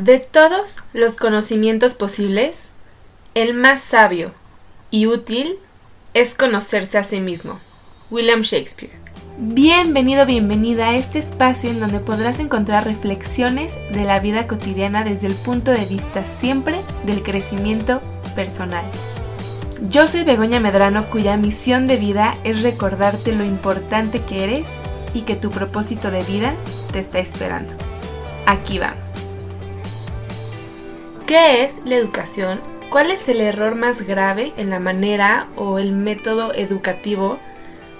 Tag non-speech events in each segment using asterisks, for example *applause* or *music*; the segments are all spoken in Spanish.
De todos los conocimientos posibles, el más sabio y útil es conocerse a sí mismo. William Shakespeare. Bienvenido, bienvenida a este espacio en donde podrás encontrar reflexiones de la vida cotidiana desde el punto de vista siempre del crecimiento personal. Yo soy Begoña Medrano cuya misión de vida es recordarte lo importante que eres y que tu propósito de vida te está esperando. Aquí vamos. ¿Qué es la educación? ¿Cuál es el error más grave en la manera o el método educativo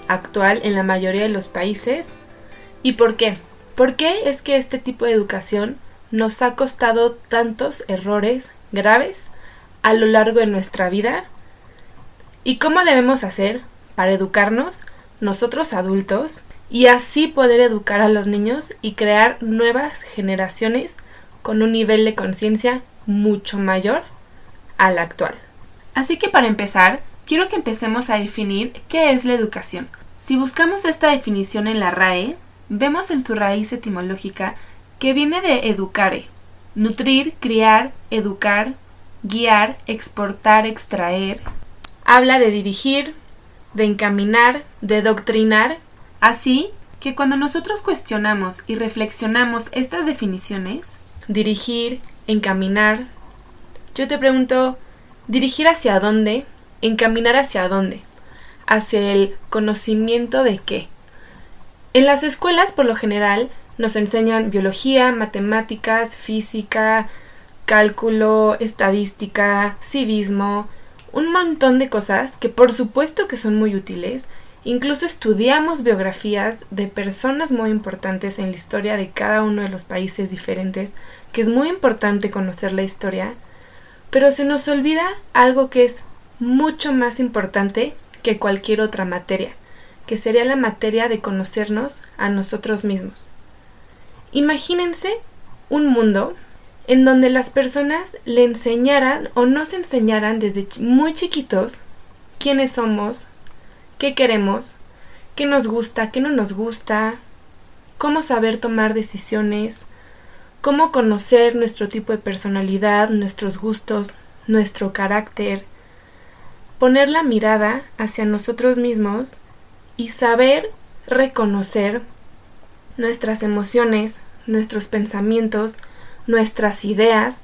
actual en la mayoría de los países? ¿Y por qué? ¿Por qué es que este tipo de educación nos ha costado tantos errores graves a lo largo de nuestra vida? ¿Y cómo debemos hacer para educarnos nosotros adultos y así poder educar a los niños y crear nuevas generaciones con un nivel de conciencia mucho mayor al actual. Así que para empezar, quiero que empecemos a definir qué es la educación. Si buscamos esta definición en la RAE, vemos en su raíz etimológica que viene de educare, nutrir, criar, educar, guiar, exportar, extraer. Habla de dirigir, de encaminar, de doctrinar. Así que cuando nosotros cuestionamos y reflexionamos estas definiciones, dirigir, encaminar. Yo te pregunto, ¿dirigir hacia dónde? ¿Encaminar hacia dónde? ¿Hacia el conocimiento de qué? En las escuelas, por lo general, nos enseñan biología, matemáticas, física, cálculo, estadística, civismo, un montón de cosas que por supuesto que son muy útiles, Incluso estudiamos biografías de personas muy importantes en la historia de cada uno de los países diferentes, que es muy importante conocer la historia, pero se nos olvida algo que es mucho más importante que cualquier otra materia, que sería la materia de conocernos a nosotros mismos. Imagínense un mundo en donde las personas le enseñaran o nos enseñaran desde muy chiquitos quiénes somos, qué queremos, qué nos gusta, qué no nos gusta, cómo saber tomar decisiones, cómo conocer nuestro tipo de personalidad, nuestros gustos, nuestro carácter, poner la mirada hacia nosotros mismos y saber reconocer nuestras emociones, nuestros pensamientos, nuestras ideas,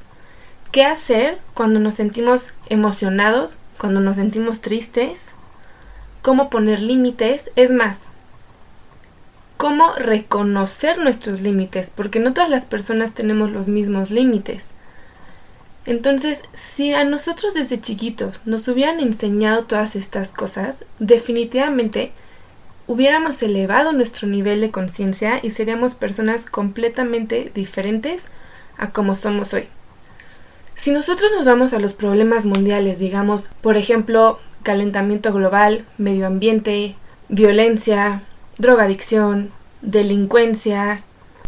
qué hacer cuando nos sentimos emocionados, cuando nos sentimos tristes, cómo poner límites, es más, cómo reconocer nuestros límites, porque no todas las personas tenemos los mismos límites. Entonces, si a nosotros desde chiquitos nos hubieran enseñado todas estas cosas, definitivamente hubiéramos elevado nuestro nivel de conciencia y seríamos personas completamente diferentes a como somos hoy. Si nosotros nos vamos a los problemas mundiales, digamos, por ejemplo, calentamiento global, medio ambiente, violencia, drogadicción, delincuencia,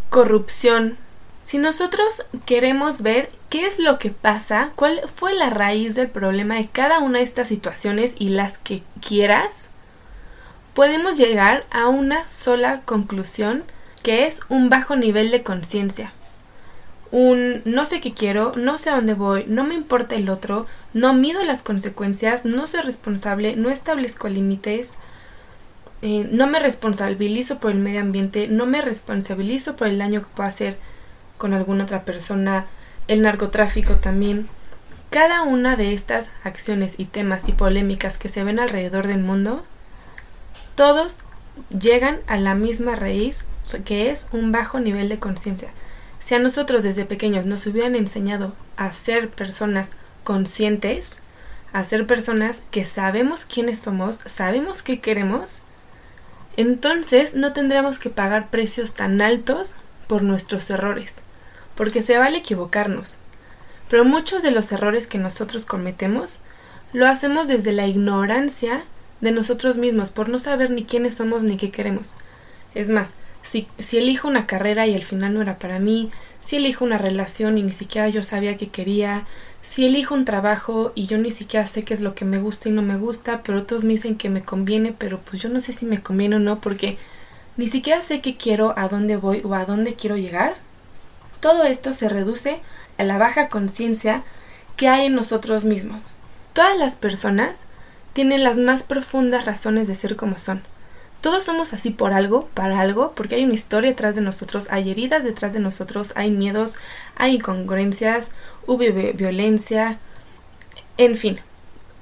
corrupción. Si nosotros queremos ver qué es lo que pasa, cuál fue la raíz del problema de cada una de estas situaciones y las que quieras, podemos llegar a una sola conclusión que es un bajo nivel de conciencia un no sé qué quiero, no sé a dónde voy, no me importa el otro, no mido las consecuencias, no soy responsable, no establezco límites, eh, no me responsabilizo por el medio ambiente, no me responsabilizo por el daño que puedo hacer con alguna otra persona, el narcotráfico también. Cada una de estas acciones y temas y polémicas que se ven alrededor del mundo, todos llegan a la misma raíz que es un bajo nivel de conciencia. Si a nosotros desde pequeños nos hubieran enseñado a ser personas conscientes, a ser personas que sabemos quiénes somos, sabemos qué queremos, entonces no tendríamos que pagar precios tan altos por nuestros errores, porque se vale equivocarnos. Pero muchos de los errores que nosotros cometemos lo hacemos desde la ignorancia de nosotros mismos, por no saber ni quiénes somos ni qué queremos. Es más, si, si elijo una carrera y al final no era para mí, si elijo una relación y ni siquiera yo sabía que quería, si elijo un trabajo y yo ni siquiera sé qué es lo que me gusta y no me gusta, pero todos me dicen que me conviene, pero pues yo no sé si me conviene o no porque ni siquiera sé qué quiero, a dónde voy o a dónde quiero llegar. Todo esto se reduce a la baja conciencia que hay en nosotros mismos. Todas las personas tienen las más profundas razones de ser como son. Todos somos así por algo, para algo, porque hay una historia detrás de nosotros, hay heridas detrás de nosotros, hay miedos, hay incongruencias, hubo violencia, en fin,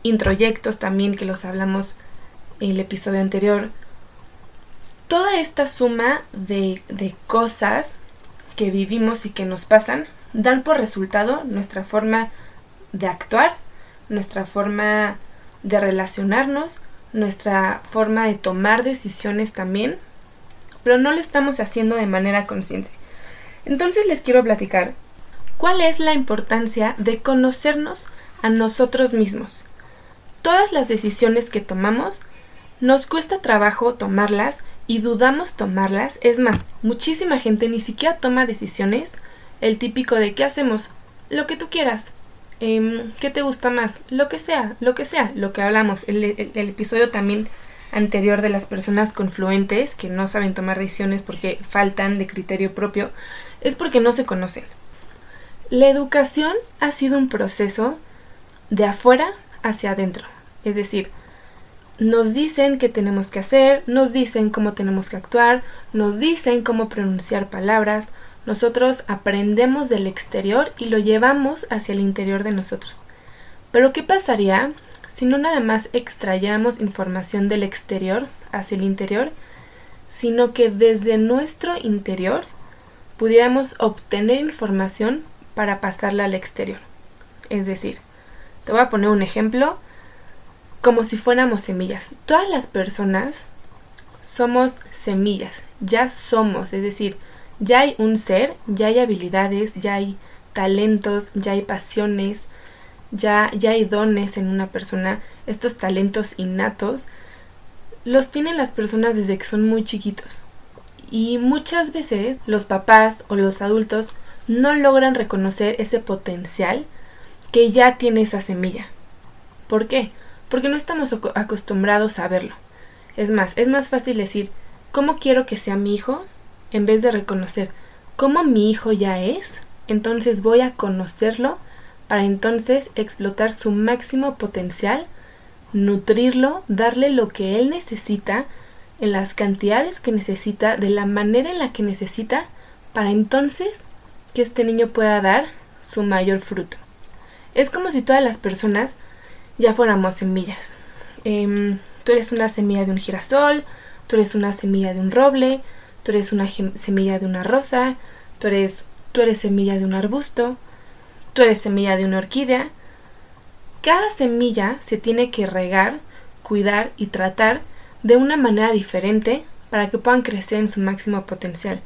introyectos también que los hablamos en el episodio anterior. Toda esta suma de, de cosas que vivimos y que nos pasan dan por resultado nuestra forma de actuar, nuestra forma de relacionarnos, nuestra forma de tomar decisiones también, pero no lo estamos haciendo de manera consciente. Entonces les quiero platicar cuál es la importancia de conocernos a nosotros mismos. Todas las decisiones que tomamos nos cuesta trabajo tomarlas y dudamos tomarlas. Es más, muchísima gente ni siquiera toma decisiones. El típico de ¿qué hacemos? Lo que tú quieras. Em, ¿Qué te gusta más? Lo que sea, lo que sea, lo que hablamos. El, el, episodio también anterior de las personas confluentes que no saben tomar decisiones porque faltan de criterio propio, es porque no se conocen. La educación ha sido un proceso de afuera hacia adentro. Es decir, nos dicen qué tenemos que hacer, nos dicen cómo tenemos que actuar, nos dicen cómo pronunciar palabras, nosotros aprendemos del exterior y lo llevamos hacia el interior de nosotros. Pero ¿qué pasaría si no nada más extrayéramos información del exterior hacia el interior, sino que desde nuestro interior pudiéramos obtener información para pasarla al exterior? Es decir, te voy a poner un ejemplo como si fuéramos semillas. Todas las personas somos semillas, ya somos, es decir, ya hay un ser, ya hay habilidades, ya hay talentos, ya hay pasiones, ya, ya hay dones en una persona, estos talentos innatos, los tienen las personas desde que son muy chiquitos. Y muchas veces los papás o los adultos no logran reconocer ese potencial que ya tiene esa semilla. ¿Por qué? Porque no estamos acostumbrados a verlo. Es más, es más fácil decir, ¿cómo quiero que sea mi hijo? en vez de reconocer cómo mi hijo ya es, entonces voy a conocerlo para entonces explotar su máximo potencial, nutrirlo, darle lo que él necesita en las cantidades que necesita, de la manera en la que necesita, para entonces que este niño pueda dar su mayor fruto. Es como si todas las personas ya fuéramos semillas. Em, tú eres una semilla de un girasol, tú eres una semilla de un roble, tú eres una semilla de una rosa, tú eres, tú eres semilla de un arbusto, tú eres semilla de una orquídea. Cada semilla se tiene que regar, cuidar y tratar de una manera diferente para que puedan crecer en su máximo potencial,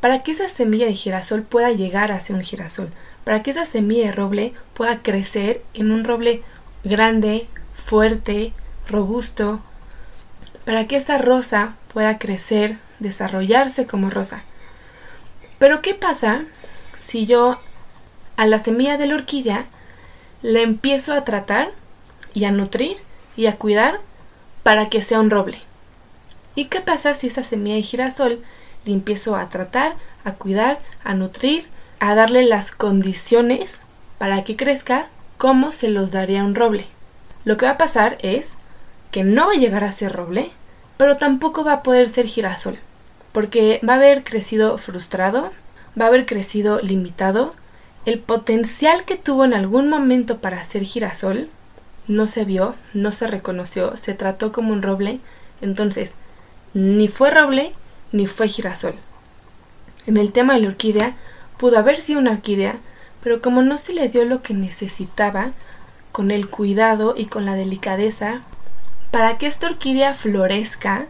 para que esa semilla de girasol pueda llegar a ser un girasol, para que esa semilla de roble pueda crecer en un roble grande, fuerte, robusto, para que esa rosa pueda crecer, desarrollarse como rosa. Pero ¿qué pasa si yo a la semilla de la orquídea la empiezo a tratar y a nutrir y a cuidar para que sea un roble? ¿Y qué pasa si esa semilla de girasol la empiezo a tratar, a cuidar, a nutrir, a darle las condiciones para que crezca como se los daría un roble? Lo que va a pasar es que no va a llegar a ser roble, pero tampoco va a poder ser girasol porque va a haber crecido frustrado, va a haber crecido limitado, el potencial que tuvo en algún momento para ser girasol no se vio, no se reconoció, se trató como un roble, entonces ni fue roble ni fue girasol. En el tema de la orquídea, pudo haber sido una orquídea, pero como no se le dio lo que necesitaba, con el cuidado y con la delicadeza, para que esta orquídea florezca,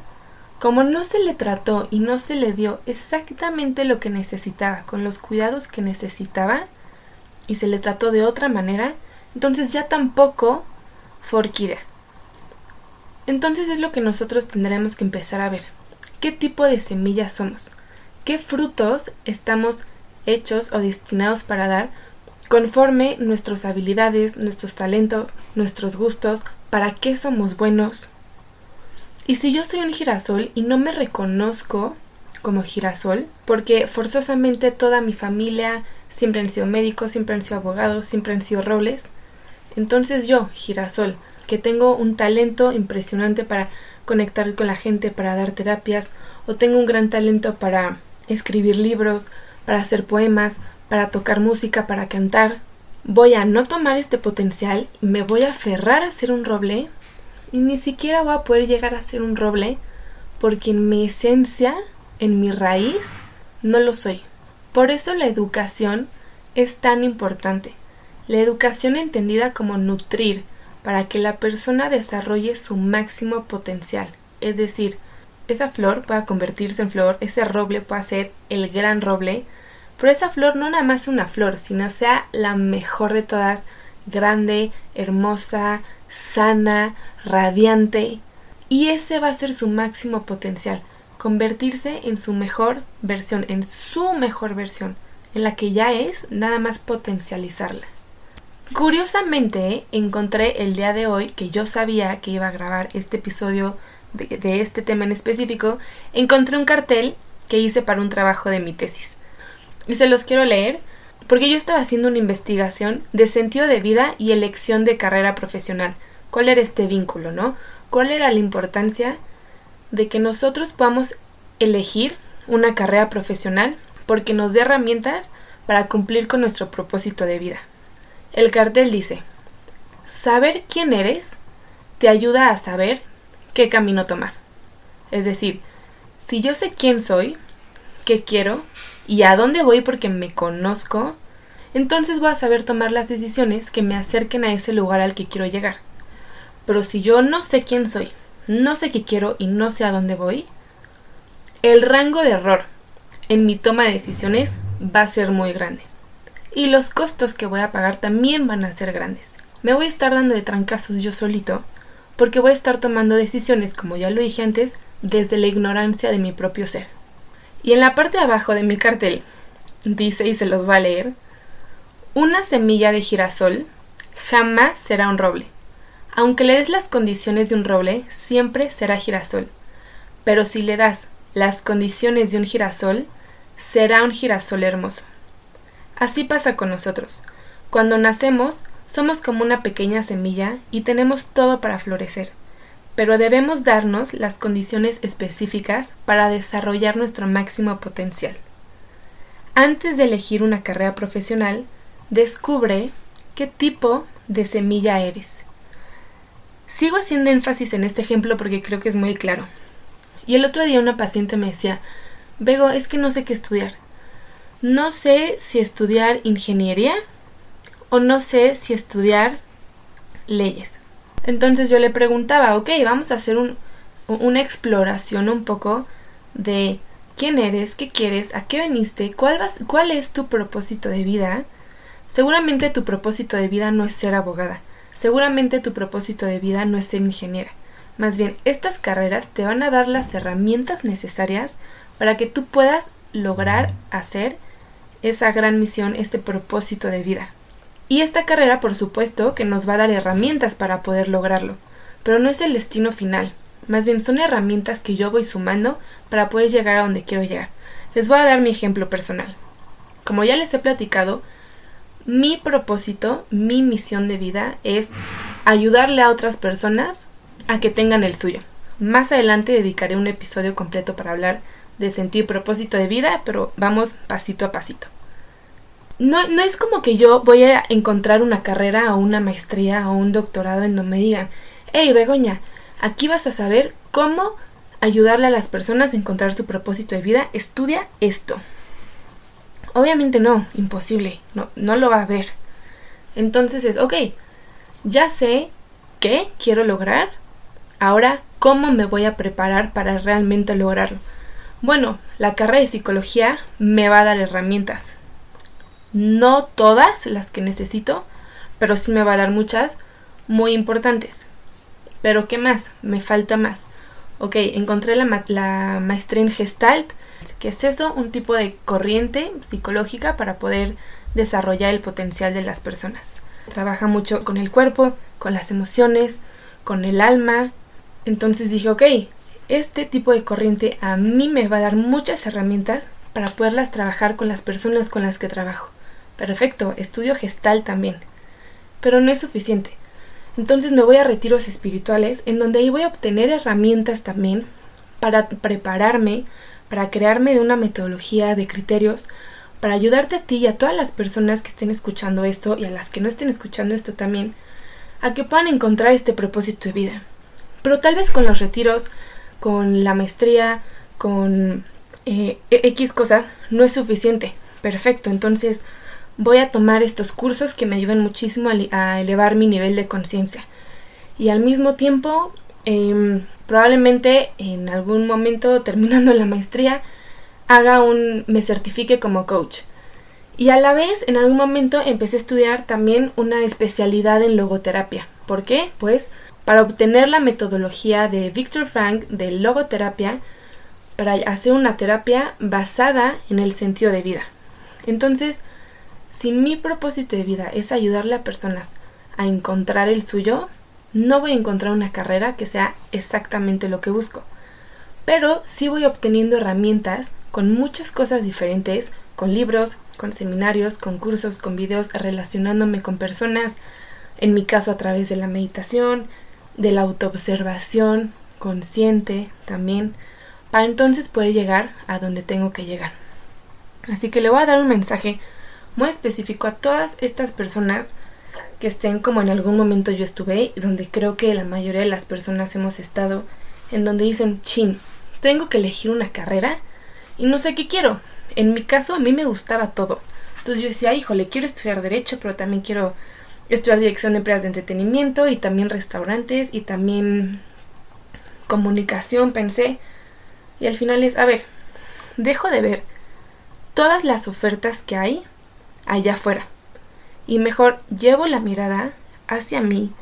como no se le trató y no se le dio exactamente lo que necesitaba, con los cuidados que necesitaba, y se le trató de otra manera, entonces ya tampoco fue orquídea. Entonces es lo que nosotros tendremos que empezar a ver. ¿Qué tipo de semillas somos? ¿Qué frutos estamos hechos o destinados para dar conforme nuestras habilidades, nuestros talentos, nuestros gustos, para qué somos buenos, y si yo soy un girasol y no me reconozco como girasol, porque forzosamente toda mi familia siempre han sido médicos, siempre han sido abogados, siempre han sido robles. Entonces yo, girasol, que tengo un talento impresionante para conectar con la gente, para dar terapias, o tengo un gran talento para escribir libros, para hacer poemas, para tocar música, para cantar, voy a no tomar este potencial, me voy a aferrar a ser un roble y ni siquiera voy a poder llegar a ser un roble porque en mi esencia, en mi raíz, no lo soy. Por eso la educación es tan importante. La educación entendida como nutrir para que la persona desarrolle su máximo potencial. Es decir, esa flor pueda convertirse en flor, ese roble pueda ser el gran roble, pero esa flor no nada más una flor, sino sea la mejor de todas, grande, hermosa, sana, radiante. Y ese va a ser su máximo potencial, convertirse en su mejor versión, en su mejor versión, en la que ya es, nada más potencializarla. Curiosamente, encontré el día de hoy que yo sabía que iba a grabar este episodio de, este tema en específico, encontré un cartel que hice para un trabajo de mi tesis. Y se los quiero leer porque yo estaba haciendo una investigación de sentido de vida y elección de carrera profesional. ¿Cuál era este vínculo, no? ¿Cuál era la importancia de que nosotros podamos elegir una carrera profesional porque nos dé herramientas para cumplir con nuestro propósito de vida? El cartel dice, saber quién eres te ayuda a saber qué camino tomar. Es decir, si yo sé quién soy, qué quiero y a dónde voy porque me conozco, entonces voy a saber tomar las decisiones que me acerquen a ese lugar al que quiero llegar. Pero si yo no sé quién soy, no sé qué quiero y no sé a dónde voy, el rango de error en mi toma de decisiones va a ser muy grande. Y los costos que voy a pagar también van a ser grandes. Me voy a estar dando de trancazos yo solito porque voy a estar tomando decisiones, como ya lo dije antes, desde la ignorancia de mi propio ser. Y en la parte de abajo de mi cartel dice, y se los va a leer, una semilla de girasol jamás será un roble. Aunque le des las condiciones de un roble, siempre será girasol. Pero si le das las condiciones de un girasol, será un girasol hermoso. Así pasa con nosotros. Cuando nacemos, somos como una pequeña semilla y tenemos todo para florecer pero debemos darnos las condiciones específicas para desarrollar nuestro máximo potencial. Antes de elegir una carrera profesional, descubre qué tipo de semilla eres. Sigo haciendo énfasis en este ejemplo porque creo que es muy claro. Y el otro día una paciente me decía, Bego, es que no sé qué estudiar. No sé si estudiar ingeniería o no sé si estudiar leyes. Entonces yo le preguntaba, ok, vamos a hacer un, una exploración un poco de quién eres, qué quieres, a qué veniste, cuál, vas, cuál es tu propósito de vida. Seguramente tu propósito de vida no es ser abogada, seguramente tu propósito de vida no es ser ingeniera. Más bien, estas carreras te van a dar las herramientas necesarias para que tú puedas lograr hacer esa gran misión, este propósito de vida. Y esta carrera, por supuesto, que nos va a dar herramientas para poder lograrlo, pero no es el destino final, más bien son herramientas que yo voy sumando para poder llegar a donde quiero llegar. Les voy a dar mi ejemplo personal. Como ya les he platicado, mi propósito, mi misión de vida es ayudarle a otras personas a que tengan el suyo. Más adelante dedicaré un episodio completo para hablar de sentir propósito de vida, pero vamos pasito a pasito no, no es como que yo voy a encontrar una carrera o una maestría o un doctorado en donde me digan, hey Begoña, aquí vas a saber cómo ayudarle a las personas a encontrar su propósito de vida, estudia esto. Obviamente no, imposible, no, no lo va a ver. Entonces es, ok, ya sé qué quiero lograr, ahora cómo me voy a preparar para realmente lograrlo. Bueno, la carrera de psicología me va a dar herramientas, no todas las que necesito, pero sí me va a dar muchas muy importantes. Pero ¿qué más? Me falta más. Ok, encontré la, la maestría en Gestalt. ¿Qué es eso? Un tipo de corriente psicológica para poder desarrollar el potencial de las personas. Trabaja mucho con el cuerpo, con las emociones, con el alma. Entonces dije, ok, este tipo de corriente a mí me va a dar muchas herramientas para poderlas trabajar con las personas con las que trabajo. Perfecto, estudio gestal también. Pero no es suficiente. Entonces me voy a retiros espirituales en donde ahí voy a obtener herramientas también para prepararme, para crearme de una metodología de criterios, para ayudarte a ti y a todas las personas que estén escuchando esto y a las que no estén escuchando esto también, a que puedan encontrar este propósito de vida. Pero tal vez con los retiros, con la maestría, con eh, X cosas, no es suficiente. Perfecto, entonces voy a tomar estos cursos que me ayudan muchísimo a, elevar mi nivel de conciencia. Y al mismo tiempo, em, probablemente en algún momento *laughs* terminando la maestría, haga un, me certifique como coach. Y a la vez, en algún momento empecé a estudiar también una especialidad en logoterapia. ¿Por qué? Pues para obtener la metodología de Victor Frank de logoterapia, para hacer una terapia basada en el sentido de vida. Entonces, si mi propósito de vida es ayudarle a personas a encontrar el suyo, no voy a encontrar una carrera que sea exactamente lo que busco. Pero sí voy obteniendo herramientas con muchas cosas diferentes, con libros, con seminarios, con cursos, con videos, relacionándome con personas, en mi caso a través de la meditación, de la autoobservación consciente también, para entonces poder llegar a donde tengo que llegar. Así que le voy a dar un mensaje muy específico a todas estas personas que estén como en algún momento yo estuve, donde creo que la mayoría de las personas hemos estado, en donde dicen, chin, tengo que elegir una carrera y no sé qué quiero. En mi caso, a mí me gustaba todo. Entonces yo decía, híjole, quiero estudiar derecho, pero también quiero estudiar dirección de empresas de entretenimiento y también restaurantes y también comunicación, pensé. Y al final es, a ver, dejo de ver todas las ofertas que hay allá afuera. Y mejor llevo la mirada hacia mí,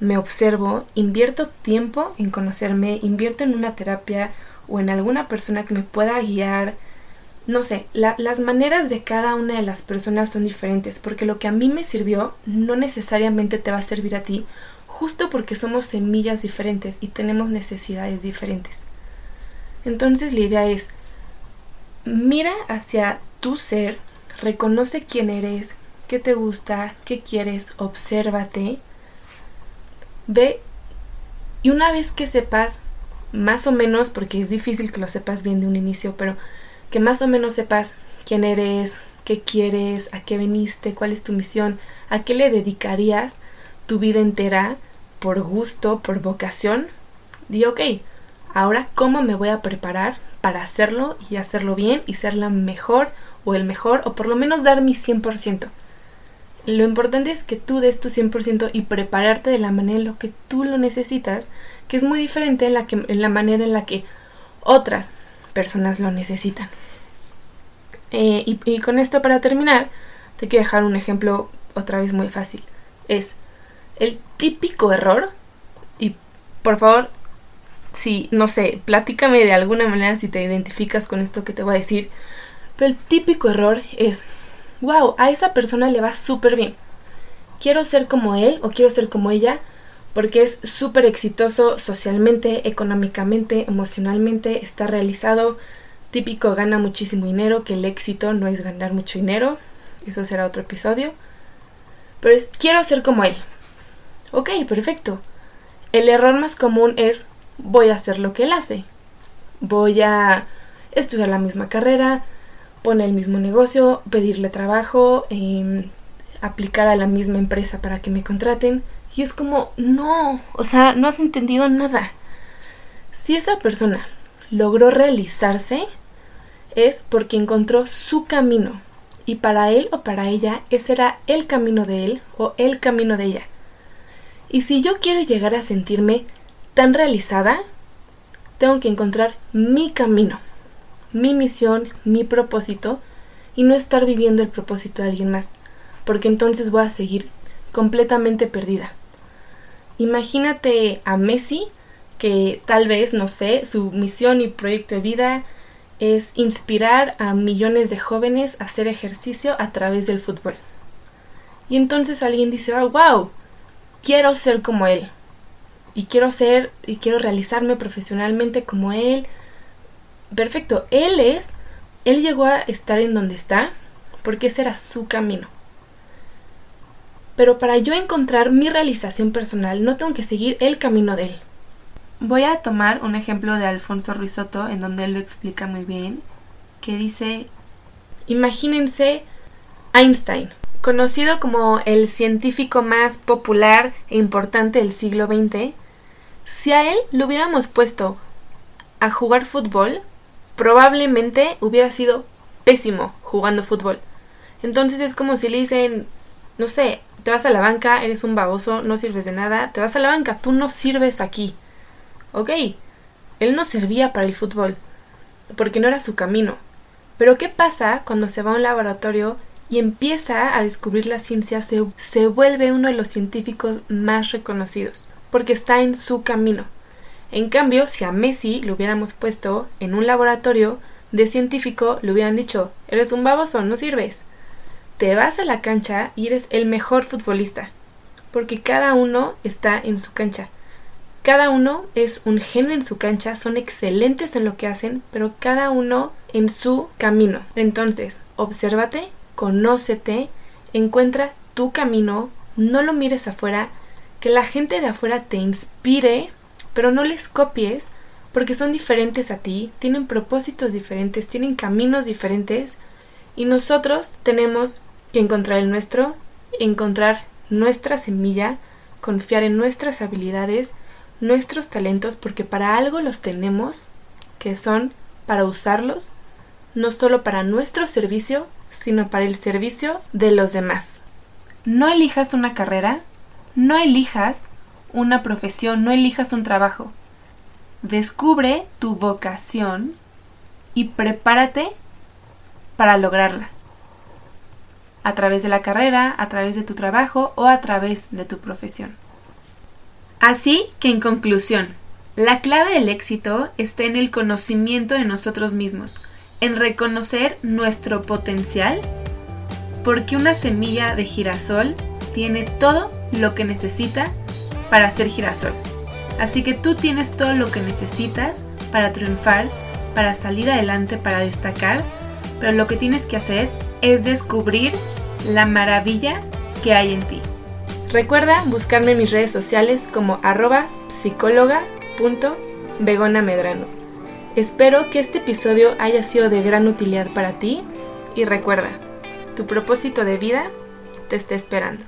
me observo, invierto tiempo en conocerme, invierto en una terapia o en alguna persona que me pueda guiar. No sé, las maneras de cada una de las personas son diferentes, porque lo que a mí me sirvió no necesariamente te va a servir a ti, justo porque somos semillas diferentes y tenemos necesidades diferentes. Entonces la idea es, mira hacia tu ser, reconoce quién eres, qué te gusta, qué quieres, obsérvate, ve y una vez que sepas más o menos, porque es difícil que lo sepas bien de un inicio, pero que más o menos sepas quién eres, qué quieres, a qué veniste, cuál es tu misión, a qué le dedicarías tu vida entera por gusto, por vocación, di ok, ahora cómo me voy a preparar para hacerlo y hacerlo bien y ser la mejor o el mejor o por lo menos dar mi 100%. Lo importante es que tú des tu 100% y prepararte de la manera en la que tú lo necesitas, que es muy diferente en la, que, en la manera en la que otras personas lo necesitan. Eh, y, y con esto para terminar, te quiero dejar un ejemplo otra vez muy fácil. Es el típico error, y por favor, si, no sé, platícame de alguna manera si te identificas con esto que te voy a decir, pero el típico error es, wow, a esa persona le va súper bien. Quiero ser como él o quiero ser como ella porque es súper exitoso socialmente, económicamente, emocionalmente, está realizado. Típico gana muchísimo dinero, que el éxito no es ganar mucho dinero. Eso será otro episodio. Pero es, quiero ser como él. Ok, perfecto. El error más común es, voy a hacer lo que él hace. Voy a estudiar la misma carrera, pone el mismo negocio, pedirle trabajo, em, aplicar a la misma empresa para que me contraten. Y es como, no, o sea, no has entendido nada. Si esa persona logró realizarse, es porque encontró su camino. Y para él o para ella, ese era el camino de él o el camino de ella. Y si yo quiero llegar a sentirme tan realizada, tengo que encontrar mi camino mi misión, mi propósito y no estar viviendo el propósito de alguien más, porque entonces voy a seguir completamente perdida. Imagínate a Messi, que tal vez, no sé, su misión y proyecto de vida es inspirar a millones de jóvenes a hacer ejercicio a través del fútbol. Y entonces alguien dice, oh, wow, quiero ser como él. y quiero ser y quiero realizarme profesionalmente como él. Perfecto, él es, él llegó a estar en donde está porque ese era su camino. Pero para yo encontrar mi realización personal no tengo que seguir el camino de él. Voy a tomar un ejemplo de Alfonso Ruizotto en donde él lo explica muy bien, que dice, imagínense Einstein, conocido como el científico más popular e importante del siglo XX, si a él lo hubiéramos puesto a jugar fútbol, probablemente hubiera sido pésimo jugando fútbol. Entonces es como si le dicen, no sé, te vas a la banca, eres un baboso, no sirves de nada, te vas a la banca, tú no sirves aquí. Ok, él no servía para el fútbol, porque no era su camino. Pero ¿qué pasa cuando se va a un laboratorio y empieza a descubrir la ciencia, se, se vuelve uno de los científicos más reconocidos? porque está en su camino. En cambio, si a Messi lo hubiéramos puesto en un laboratorio de científico, le hubieran dicho, eres un baboso, no sirves. Te vas a la cancha y eres el mejor futbolista, porque cada uno está en su cancha. Cada uno es un genio en su cancha, son excelentes en lo que hacen, pero cada uno en su camino. Entonces, obsérvate, conócete, encuentra tu camino, no lo mires afuera, que la gente de afuera te inspire, pero no les copies porque son diferentes a ti, tienen propósitos diferentes, tienen caminos diferentes y nosotros tenemos que encontrar el nuestro, encontrar nuestra semilla, confiar en nuestras habilidades, nuestros talentos, porque para algo los tenemos, que son para usarlos, no solo para nuestro servicio, sino para el servicio de los demás. No elijas una carrera no elijas una profesión, no elijas un trabajo. Descubre tu vocación y prepárate para lograrla. A través de la carrera, a través de tu trabajo o a través de tu profesión. Así que en conclusión, la clave del éxito está en el conocimiento de nosotros mismos, en reconocer nuestro potencial, porque una semilla de girasol tiene todo lo que necesita para ser girasol. Así que tú tienes todo lo que necesitas para triunfar, para salir adelante, para destacar, pero lo que tienes que hacer es descubrir la maravilla que hay en ti. Recuerda buscarme en mis redes sociales como arroba psicóloga.begonamedrano. Espero que este episodio haya sido de gran utilidad para ti y recuerda, tu propósito de vida te está esperando.